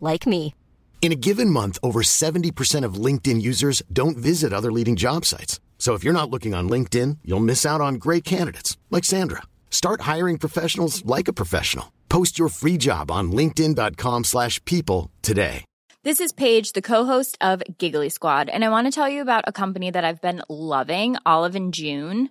like me. In a given month, over 70% of LinkedIn users don't visit other leading job sites. So if you're not looking on LinkedIn, you'll miss out on great candidates like Sandra. Start hiring professionals like a professional. Post your free job on linkedin.com/people slash people today. This is Paige, the co-host of Giggly Squad, and I want to tell you about a company that I've been loving, Olive and June.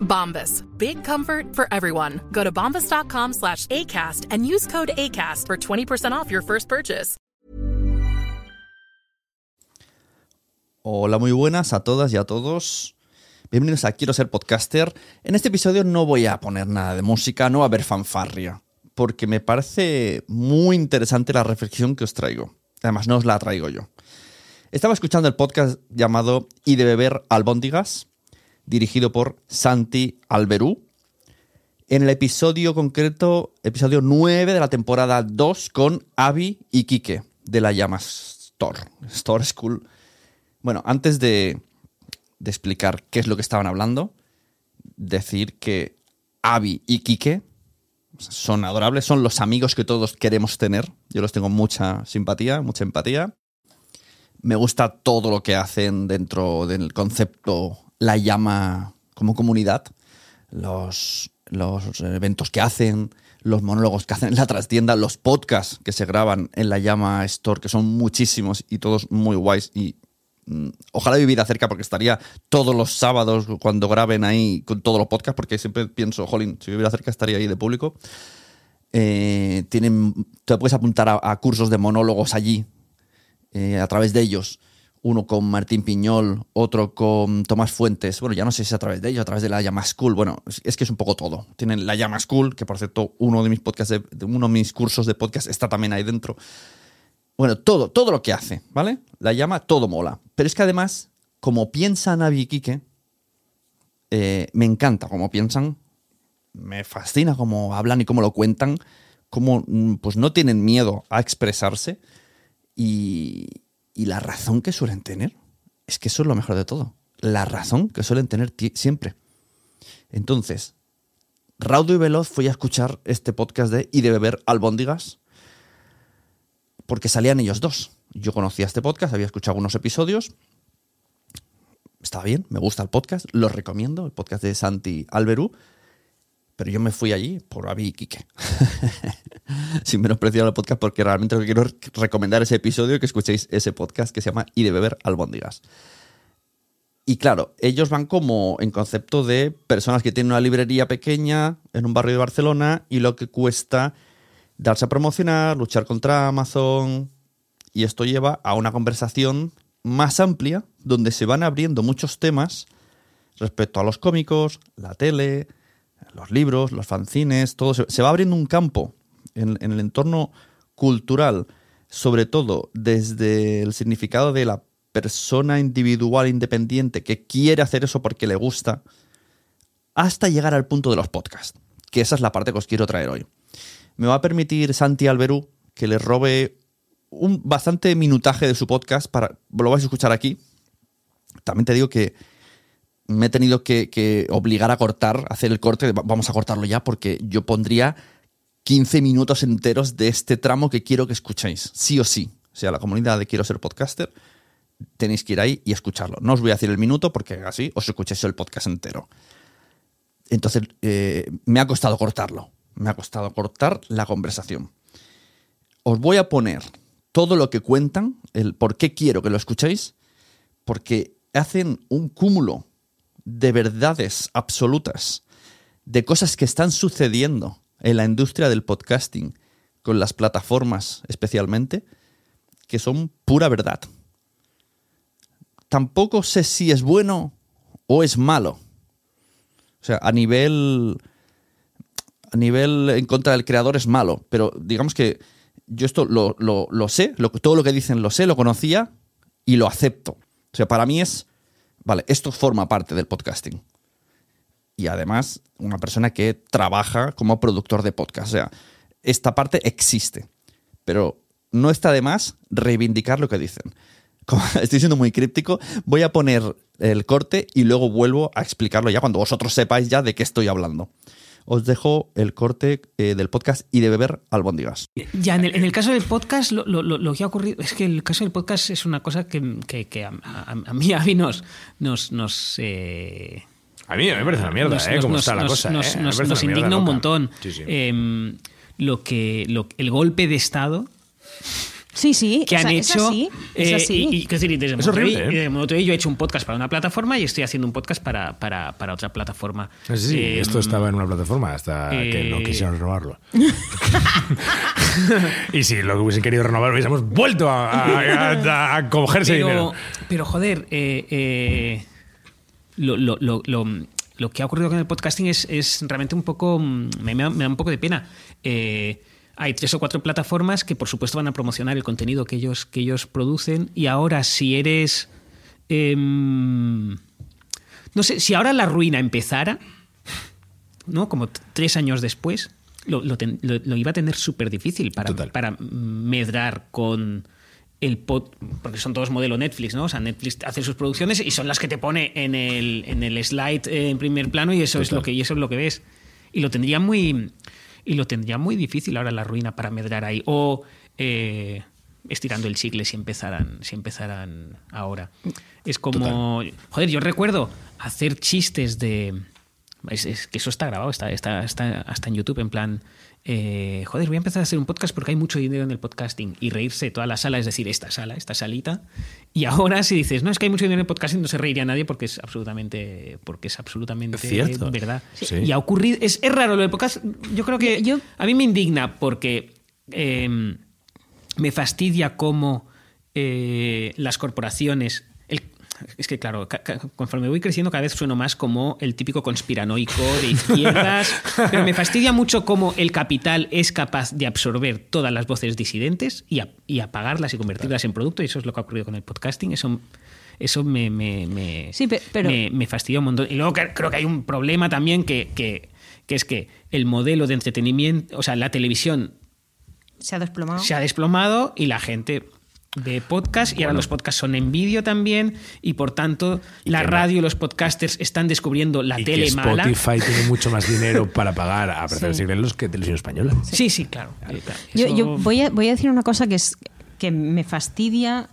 Bombas. Big comfort for everyone. Go to bombas.com slash ACAST and use code ACAST for 20% off your first purchase. Hola, muy buenas a todas y a todos. Bienvenidos a Quiero ser podcaster. En este episodio no voy a poner nada de música, no va a haber fanfarria, porque me parece muy interesante la reflexión que os traigo. Además, no os la traigo yo. Estaba escuchando el podcast llamado Y de beber albóndigas, dirigido por Santi Alberú. En el episodio concreto, episodio 9 de la temporada 2, con Avi y Quique, de la Llama Store, Store School. Bueno, antes de, de explicar qué es lo que estaban hablando, decir que Avi y Quique son adorables, son los amigos que todos queremos tener. Yo los tengo mucha simpatía, mucha empatía. Me gusta todo lo que hacen dentro del concepto La Llama como comunidad. Los, los eventos que hacen, los monólogos que hacen en la trastienda, los podcasts que se graban en La Llama Store, que son muchísimos y todos muy guays y mm, ojalá viviera cerca porque estaría todos los sábados cuando graben ahí con todos los podcasts, porque siempre pienso, jolín, si viviera cerca estaría ahí de público. Eh, tienen, te puedes apuntar a, cursos de monólogos allí, eh, a través de ellos. Uno con Martín Piñol, otro con Tomás Fuentes. Bueno, ya no sé si es a través de ellos, a través de la Llama School. Bueno, es, que es un poco todo. Tienen la Llama School, que por cierto, uno de mis podcasts, de, uno de mis cursos de podcast está también ahí dentro. Bueno, todo, todo lo que hace, ¿vale? La llama, todo mola. Pero es que además, como piensan Navi y Quique, eh, me encanta como piensan, me fascina cómo hablan y cómo lo cuentan, cómo mm, pues no tienen miedo a expresarse y, y la razón que suelen tener. Es que eso es lo mejor de todo. La razón que suelen tener siempre. Entonces, Raudo y Veloz fui a escuchar este podcast de Y de beber albóndigas porque salían ellos dos. Yo conocía este podcast, había escuchado algunos episodios. Estaba bien, me gusta el podcast, lo recomiendo, el podcast de Santi Alberú. Pero yo me fui allí por Avi y Quique. Sin menospreciar el podcast, porque realmente lo que quiero recomendar ese episodio que escuchéis ese podcast que se llama Y de beber albóndigas. Y claro, ellos van como en concepto de personas que tienen una librería pequeña en un barrio de Barcelona y lo que cuesta darse a promocionar, luchar contra Amazon. Y esto lleva a una conversación más amplia donde se van abriendo muchos temas respecto a los cómicos, la tele, los libros, los fanzines, todo. Se, va abriendo un campo en, en el entorno cultural, sobre todo desde el significado de la persona individual independiente que quiere hacer eso porque le gusta, hasta llegar al punto de los podcasts, que esa es la parte que os quiero traer hoy. Me va a permitir Santi Alberú que le robe un bastante minutaje de su podcast para lo vais a escuchar aquí. También te digo que me he tenido que, obligar a cortar, hacer el corte, vamos a cortarlo ya porque yo pondría 15 minutos enteros de este tramo que quiero que escuchéis, sí o sí. O sea, la comunidad de Quiero ser podcaster, tenéis que ir ahí y escucharlo. No os voy a decir el minuto porque así os escucháis el podcast entero. Entonces, eh, me ha costado cortarlo. Me ha costado cortar la conversación. Os voy a poner todo lo que cuentan, el por qué quiero que lo escuchéis, porque hacen un cúmulo de verdades absolutas, de cosas que están sucediendo en la industria del podcasting, con las plataformas especialmente, que son pura verdad. Tampoco sé si es bueno o es malo. O sea, a nivel. A nivel en contra del creador es malo. Pero digamos que yo esto lo, lo, sé, lo, todo lo que dicen lo sé, lo conocía y lo acepto. O sea, para mí es. Vale, esto forma parte del podcasting. Y además, una persona que trabaja como productor de podcast. O sea, esta parte existe. Pero no está de más reivindicar lo que dicen. Estoy siendo muy críptico, voy a poner el corte y luego vuelvo a explicarlo ya cuando vosotros sepáis ya de qué estoy hablando. Os dejo el corte eh, del podcast y de beber albóndigas. Ya, en el, en el caso del podcast, lo, lo- lo- que ha ocurrido es que el caso del podcast es una cosa que, que- que a, a- a mí, a mí nos. nos, nos, eh, A mí me parece una mierda, nos- ¿eh? nos- Cómo nos- está la nos- cosa, nos- ¿eh? Nos- indigna un montón. Sí, sí. Em, lo que, lo- el golpe de Estado Sí, sí. que han hecho. así, es eh, así. y, y, quiero decir, desde Es horrible, ¿eh? desde Monterrey yo he hecho un podcast para una plataforma y estoy haciendo un podcast para, para, para otra plataforma. Sí, sí, Em, esto estaba en una plataforma hasta que no eh, quisieron renovarlo. y si lo hubiesen querido renovar, hubiésemos vuelto a, a- a- a cogerse pero, dinero. pero joder, eh, eh, lo, lo- lo- lo- lo que ha ocurrido con el podcasting es, es realmente un poco. mm, Me, me da un poco de pena. Eh, hay tres o cuatro plataformas que, por supuesto, van a promocionar el contenido que ellos, que ellos producen. Y ahora, si eres. em, no sé, si ahora la ruina empezara, ¿no? Como tres años después, lo, lo ten- lo- lo iba a tener súper difícil para, Total. para medrar con el pod, porque son todos modelo Netflix, ¿no? O sea, Netflix hace sus producciones y son las que te pone en el, en el slide en primer plano y eso es lo que y eso es lo que ves. Y lo tendría muy y lo tendría muy difícil ahora la ruina para medrar ahí o eh, estirando el chicle si empezaran si empezaran ahora. Es como joder, yo recuerdo hacer chistes de es, es que eso está grabado, está, está, está hasta en YouTube, en plan, eh, joder, voy a empezar a hacer un podcast porque hay mucho dinero en el podcasting y reírse toda la sala, es decir, esta sala, esta salita. Y ahora si dices, no, es que hay mucho dinero en el podcasting, no se reiría nadie porque es absolutamente, porque es absolutamente cierto. verdad. Sí. Y ha ocurrido, es, es raro lo del podcast, yo creo que Yo- a mí me indigna porque eh, me fastidia cómo eh, las corporaciones. Es que, claro, conforme voy creciendo, cada vez sueno más como el típico conspiranoico de izquierdas. pero me fastidia mucho cómo el capital es capaz de absorber todas las voces disidentes y, a- y apagarlas y convertirlas en producto. Y eso es lo que ha ocurrido con el podcasting. Eso, eso me, me, me- Sí, pe- pero- me- me fastidia un montón. Y luego creo que hay un problema también que, que, que es que el modelo de entretenimiento, o sea, la televisión Se ha desplomado. se ha desplomado y la gente ve podcast y ahora los podcasts son en vídeo también y por tanto la radio y los podcasters están descubriendo la y tele que mala. Spotify tiene mucho más dinero para pagar a Prefer Siglelos que Televisión Española. Sí, sí, claro. claro, claro. Yo, Eso- yo voy, a, voy a decir una cosa que es que me fastidia.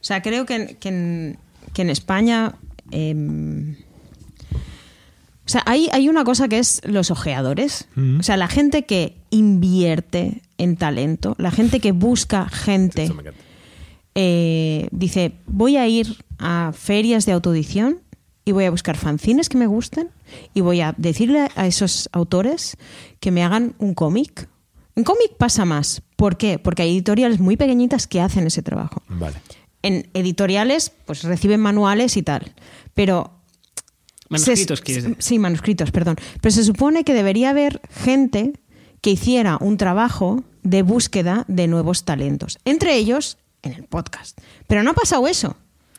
O sea, creo que, en- que en, que en España. em, o sea, hay, hay una cosa que es los ojeadores. O sea, la gente que invierte en talento, la gente que busca gente. Esto me encanta. Eh, dice, voy a ir a ferias de autoedición y voy a buscar fanzines que me gusten y voy a decirle a esos autores que me hagan un cómic En cómic pasa más. ¿Por qué? Porque hay editoriales muy pequeñitas que hacen ese trabajo. Vale. En editoriales, pues reciben manuales y tal. Pero Manuscritos, se- quieres decir. Sí, manuscritos, perdón. Pero se supone que debería haber gente que hiciera un trabajo de búsqueda de nuevos talentos. Entre ellos, en el podcast. Pero no ha pasado eso.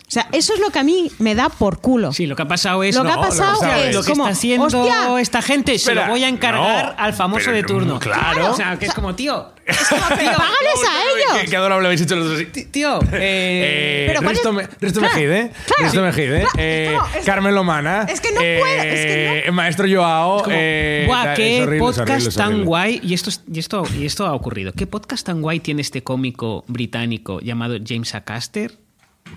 O sea, eso es lo que a mí me da por culo. Sí, lo que ha pasado es. Lo que ha pasado hostia, es lo que como, está haciendo hostia, esta gente se lo voy a encargar no, al famoso pero de no, turno. claro. O sea, que es como, tío. ¡Págales a Qué, ellos! qué adorable habéis hecho los dos. Tío, eh, Eh, Pero ¿cuál es- Risto, Me- Risto Claro, Mejide, claro, Risto Mejide, claro, eh, es- Carmen Lomana, es que no puedo, es que eh, Maestro Joao, como, eh, "Buah, da- es qué horrible, es podcast horrible, es tan horrible". guay. Y esto, es- y, esto, y esto ha ocurrido. ¿Qué podcast tan guay tiene este cómico británico llamado James Acaster?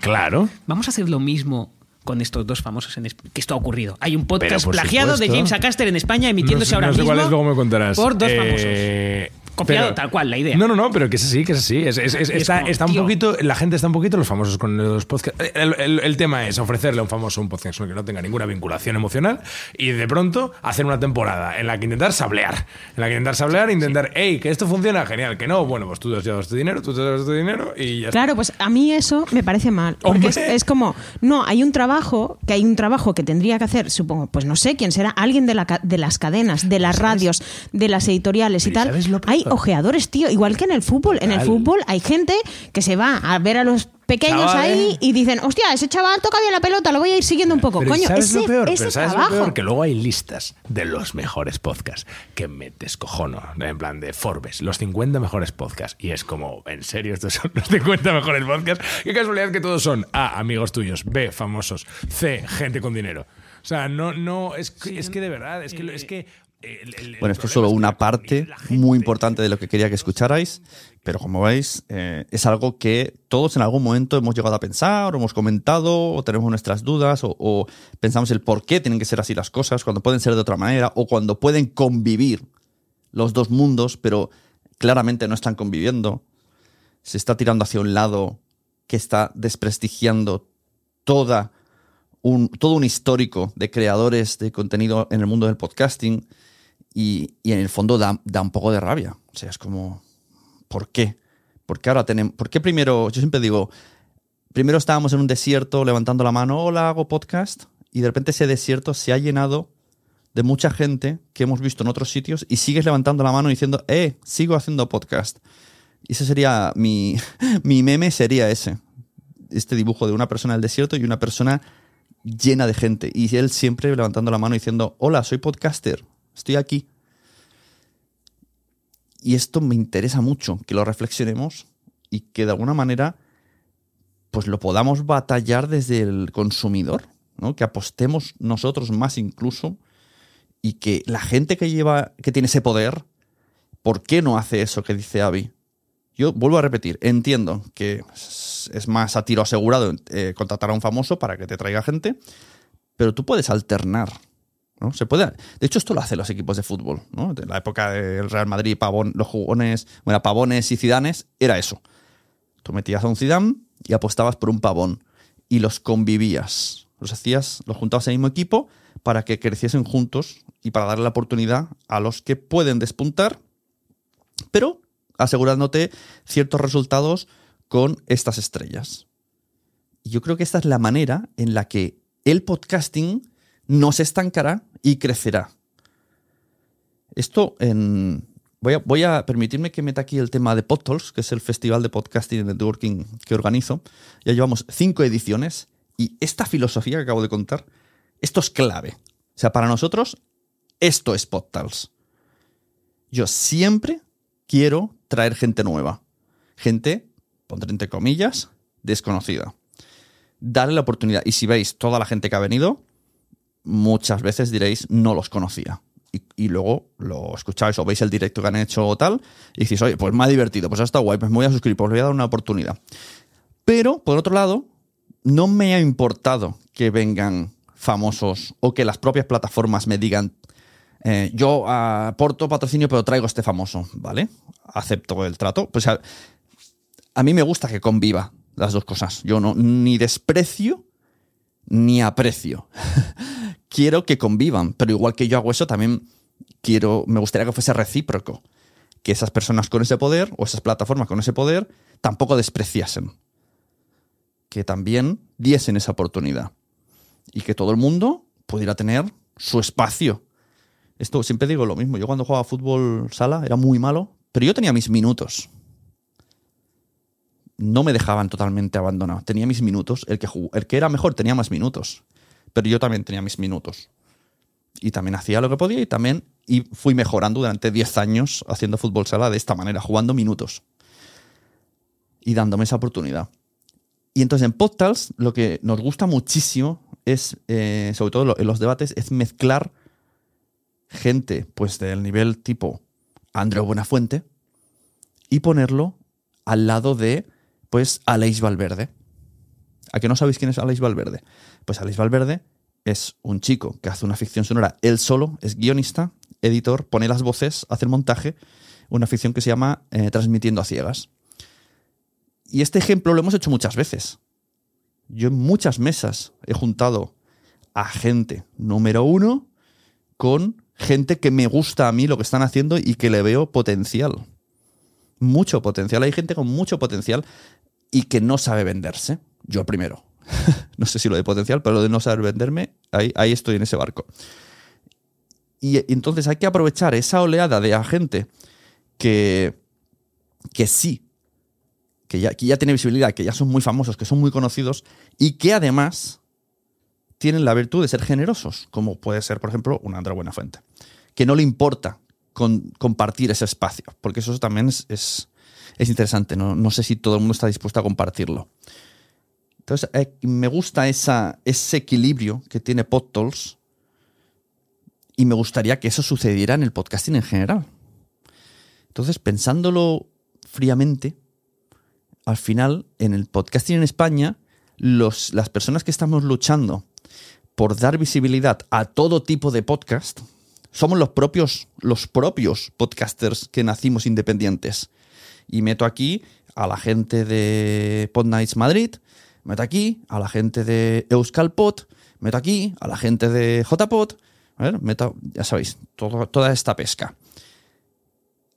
Claro. Vamos a hacer lo mismo con estos dos famosos en Esp- que esto ha ocurrido. Hay un Pero, podcast por plagiado de supuesto. James Acaster en España emitiéndose no sé, ahora no sé mismo. cuál es, luego me contarás. Por dos Eh, Copiado tal cual, la idea. No, no, no, pero que es así, que es así. Es- es- es- Y es está, como, está un poquito, la gente está un poquito, los famosos con los podcasts. El, el- el tema es ofrecerle a un famoso un podcast que no tenga ninguna vinculación emocional y de pronto hacer una temporada en la que intentar sablear. En la que intentar sablear, intentar, hey, que esto funciona, genial, que no, bueno, pues tú te has llevado tu dinero, tú te has llevado tu dinero y ya está. Claro, pues a mí eso me parece mal. Porque es, como, no, hay un trabajo, que hay un trabajo que tendría que hacer, supongo, pues no sé quién será, alguien de, la, de las cadenas, de las radios, de las editoriales y Pero tal. Hay ojeadores, tío, igual que en el fútbol. En el fútbol hay gente que se va a ver a los pequeños ahí y dicen, hostia, ese chaval toca bien la pelota, lo voy a ir siguiendo un poco. Pero Coño, ¿sabes ese, lo peor? ese Pero ¿sabes trabajo. lo peor? Que luego hay listas de los mejores podcasts que me descojono, en plan de Forbes, los 50 mejores podcasts. Y es como, ¿en serio estos son los 50 mejores podcasts? Qué casualidad que todos son A, amigos tuyos, B, famosos, C, gente con dinero. O sea, no, no, es, que- es que de verdad, es que... Es que el- el- el Bueno, esto es solo una parte muy importante de lo que quería que escucharais, pero como veis, eh, es algo que todos en algún momento hemos llegado a pensar, o hemos comentado, o tenemos nuestras dudas, o, o pensamos el por qué tienen que ser así las cosas, cuando pueden ser de otra manera, o cuando pueden convivir los dos mundos, pero claramente no están conviviendo. Se está tirando hacia un lado que está desprestigiando toda un, todo un histórico de creadores de contenido en el mundo del podcasting y, en el fondo da, da un poco de rabia. O sea, es como, ¿por qué? ¿Por qué ahora tenemos, por qué primero, yo siempre digo, primero estábamos en un desierto levantando la mano, hola, hago podcast, y de repente ese desierto se ha llenado de mucha gente que hemos visto en otros sitios y sigues levantando la mano diciendo, eh, sigo haciendo podcast. Y ese sería mi, mi meme, sería ese. Este dibujo de una persona en el desierto y una persona llena de gente. Y él siempre levantando la mano diciendo, hola, soy podcaster, estoy aquí. Y esto me interesa mucho, que lo reflexionemos y que de alguna manera pues lo podamos batallar desde el consumidor, ¿no? Que apostemos nosotros más incluso y que la gente que lleva, que tiene ese poder, ¿por qué no hace eso que dice Avi? Yo vuelvo a repetir, entiendo que es más a tiro asegurado eh, contratar a un famoso para que te traiga gente, pero tú puedes alternar. ¿No? Se puede, de hecho, esto lo hacen los equipos de fútbol. ¿no? De la época del Real Madrid, los jugones, bueno, Pavones y Cidanes, era eso. Tú metías a un Zidane y apostabas por un Pavón y los convivías. Los hacías, los juntabas en el mismo equipo para que creciesen juntos y para darle la oportunidad a los que pueden despuntar, pero asegurándote ciertos resultados con estas estrellas. Y yo creo que esta es la manera en la que el podcasting no se estancará y crecerá. Esto en... Voy a, permitirme que meta aquí el tema de PodTalks, que es el festival de podcasting y networking que organizo. Ya llevamos cinco ediciones y esta filosofía que acabo de contar, esto es clave. O sea, para nosotros, esto es PodTalks. Yo siempre quiero traer gente nueva. Gente, pondré entre comillas, desconocida. Darle la oportunidad. Y si veis toda la gente que ha venido, muchas veces diréis, no los conocía. Y, luego lo escucháis o veis el directo que han hecho o tal, y decís, oye, pues me ha divertido, pues ha estado guay, pues me voy a suscribir, pues voy a dar una oportunidad. Pero, por otro lado, no me ha importado que vengan famosos o que las propias plataformas me digan, eh, yo aporto patrocinio, pero traigo este famoso, ¿vale? Acepto el trato. Pues a, a mí me gusta que conviva las dos cosas. Yo no ni desprecio ni aprecio. quiero que convivan, pero igual que yo hago eso, también quiero, me gustaría que fuese recíproco. que esas personas con ese poder o esas plataformas con ese poder tampoco despreciasen. Que también diesen esa oportunidad. Y que todo el mundo pudiera tener su espacio. Esto siempre digo lo mismo. Yo cuando jugaba fútbol sala era muy malo, pero yo tenía mis minutos. No me dejaban totalmente abandonado. Tenía mis minutos. El que, el que era mejor tenía más minutos. Pero yo también tenía mis minutos. Y también hacía lo que podía y también y fui mejorando durante 10 años haciendo fútbol sala de esta manera, jugando minutos. Y dándome esa oportunidad. Y entonces en Podtals lo que nos gusta muchísimo es, eh, sobre todo en los debates, es mezclar gente pues del nivel tipo Andreu Buenafuente y ponerlo al lado de pues Aleix Valverde. ¿A que no sabéis quién es Aleix Valverde? Pues Aleix Valverde es un chico que hace una ficción sonora él solo, es guionista, editor, pone las voces, hace el montaje, una ficción que se llama eh, Transmitiendo a ciegas. Y este ejemplo lo hemos hecho muchas veces. Yo en muchas mesas he juntado a gente número uno con gente que me gusta a mí lo que están haciendo y que le veo potencial. Mucho potencial. Hay gente con mucho potencial y que no sabe venderse. Yo primero. no sé si lo de potencial, pero lo de no saber venderme, ahí, ahí estoy en ese barco. Y entonces hay que aprovechar esa oleada de gente que, que sí, que ya, que ya tiene visibilidad, que ya son muy famosos, que son muy conocidos y que además tienen la virtud de ser generosos, como puede ser, por ejemplo, un André Buenafuente, que no le importa compartir ese espacio, porque eso también es, es, interesante, ¿no? no, sé si todo el mundo está dispuesto a compartirlo. Entonces, eh, me gusta ese equilibrio que tiene PodTools y me gustaría que eso sucediera en el podcasting en general. Entonces, pensándolo fríamente, al final, en el podcasting en España, los, las personas que estamos luchando por dar visibilidad a todo tipo de podcast, somos los propios, los propios podcasters que nacimos independientes. Y meto aquí a la gente de Pod Nights Madrid, meto aquí a la gente de Euskal Pod, meto aquí a la gente de JPod, meto, ya sabéis, toda esta pesca.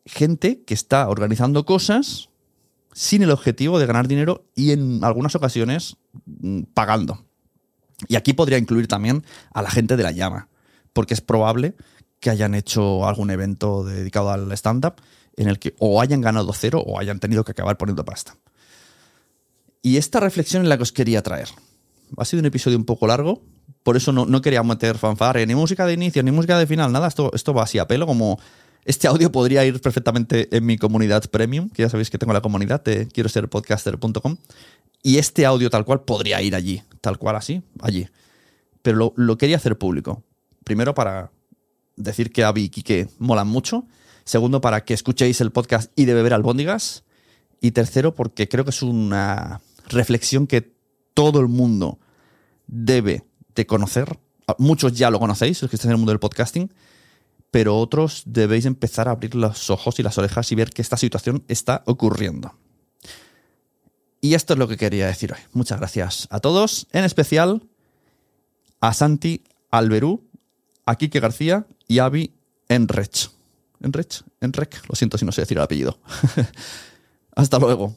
Gente que está organizando cosas sin el objetivo de ganar dinero y en algunas ocasiones mm, pagando. Y aquí podría incluir también a la gente de la llama, porque es probable que hayan hecho algún evento dedicado al stand-up en el que o hayan ganado cero o hayan tenido que acabar poniendo pasta. Y esta reflexión es la que os quería traer. Ha sido un episodio un poco largo, por eso no, no quería meter fanfare, ni música de inicio, ni música de final, nada. Esto, esto va así a pelo, como este audio podría ir perfectamente en mi comunidad premium, que ya sabéis que tengo la comunidad de quiero ser podcaster.com. Y este audio tal cual podría ir allí, tal cual así, allí. Pero lo, quería hacer público. Primero para decir que Avi y Kike molan mucho. Segundo, para que escuchéis el podcast y de beber albóndigas. Y tercero, porque creo que es una reflexión que todo el mundo debe de conocer. Muchos ya lo conocéis, los que están en el mundo del podcasting, pero otros debéis empezar a abrir los ojos y las orejas y ver que esta situación está ocurriendo. Y esto es lo que quería decir hoy. Muchas gracias a todos, en especial a Santi Alberú, a Kike García y a Avi Enrech. Enrech, Enrech, lo siento si no sé decir el apellido. Hasta luego.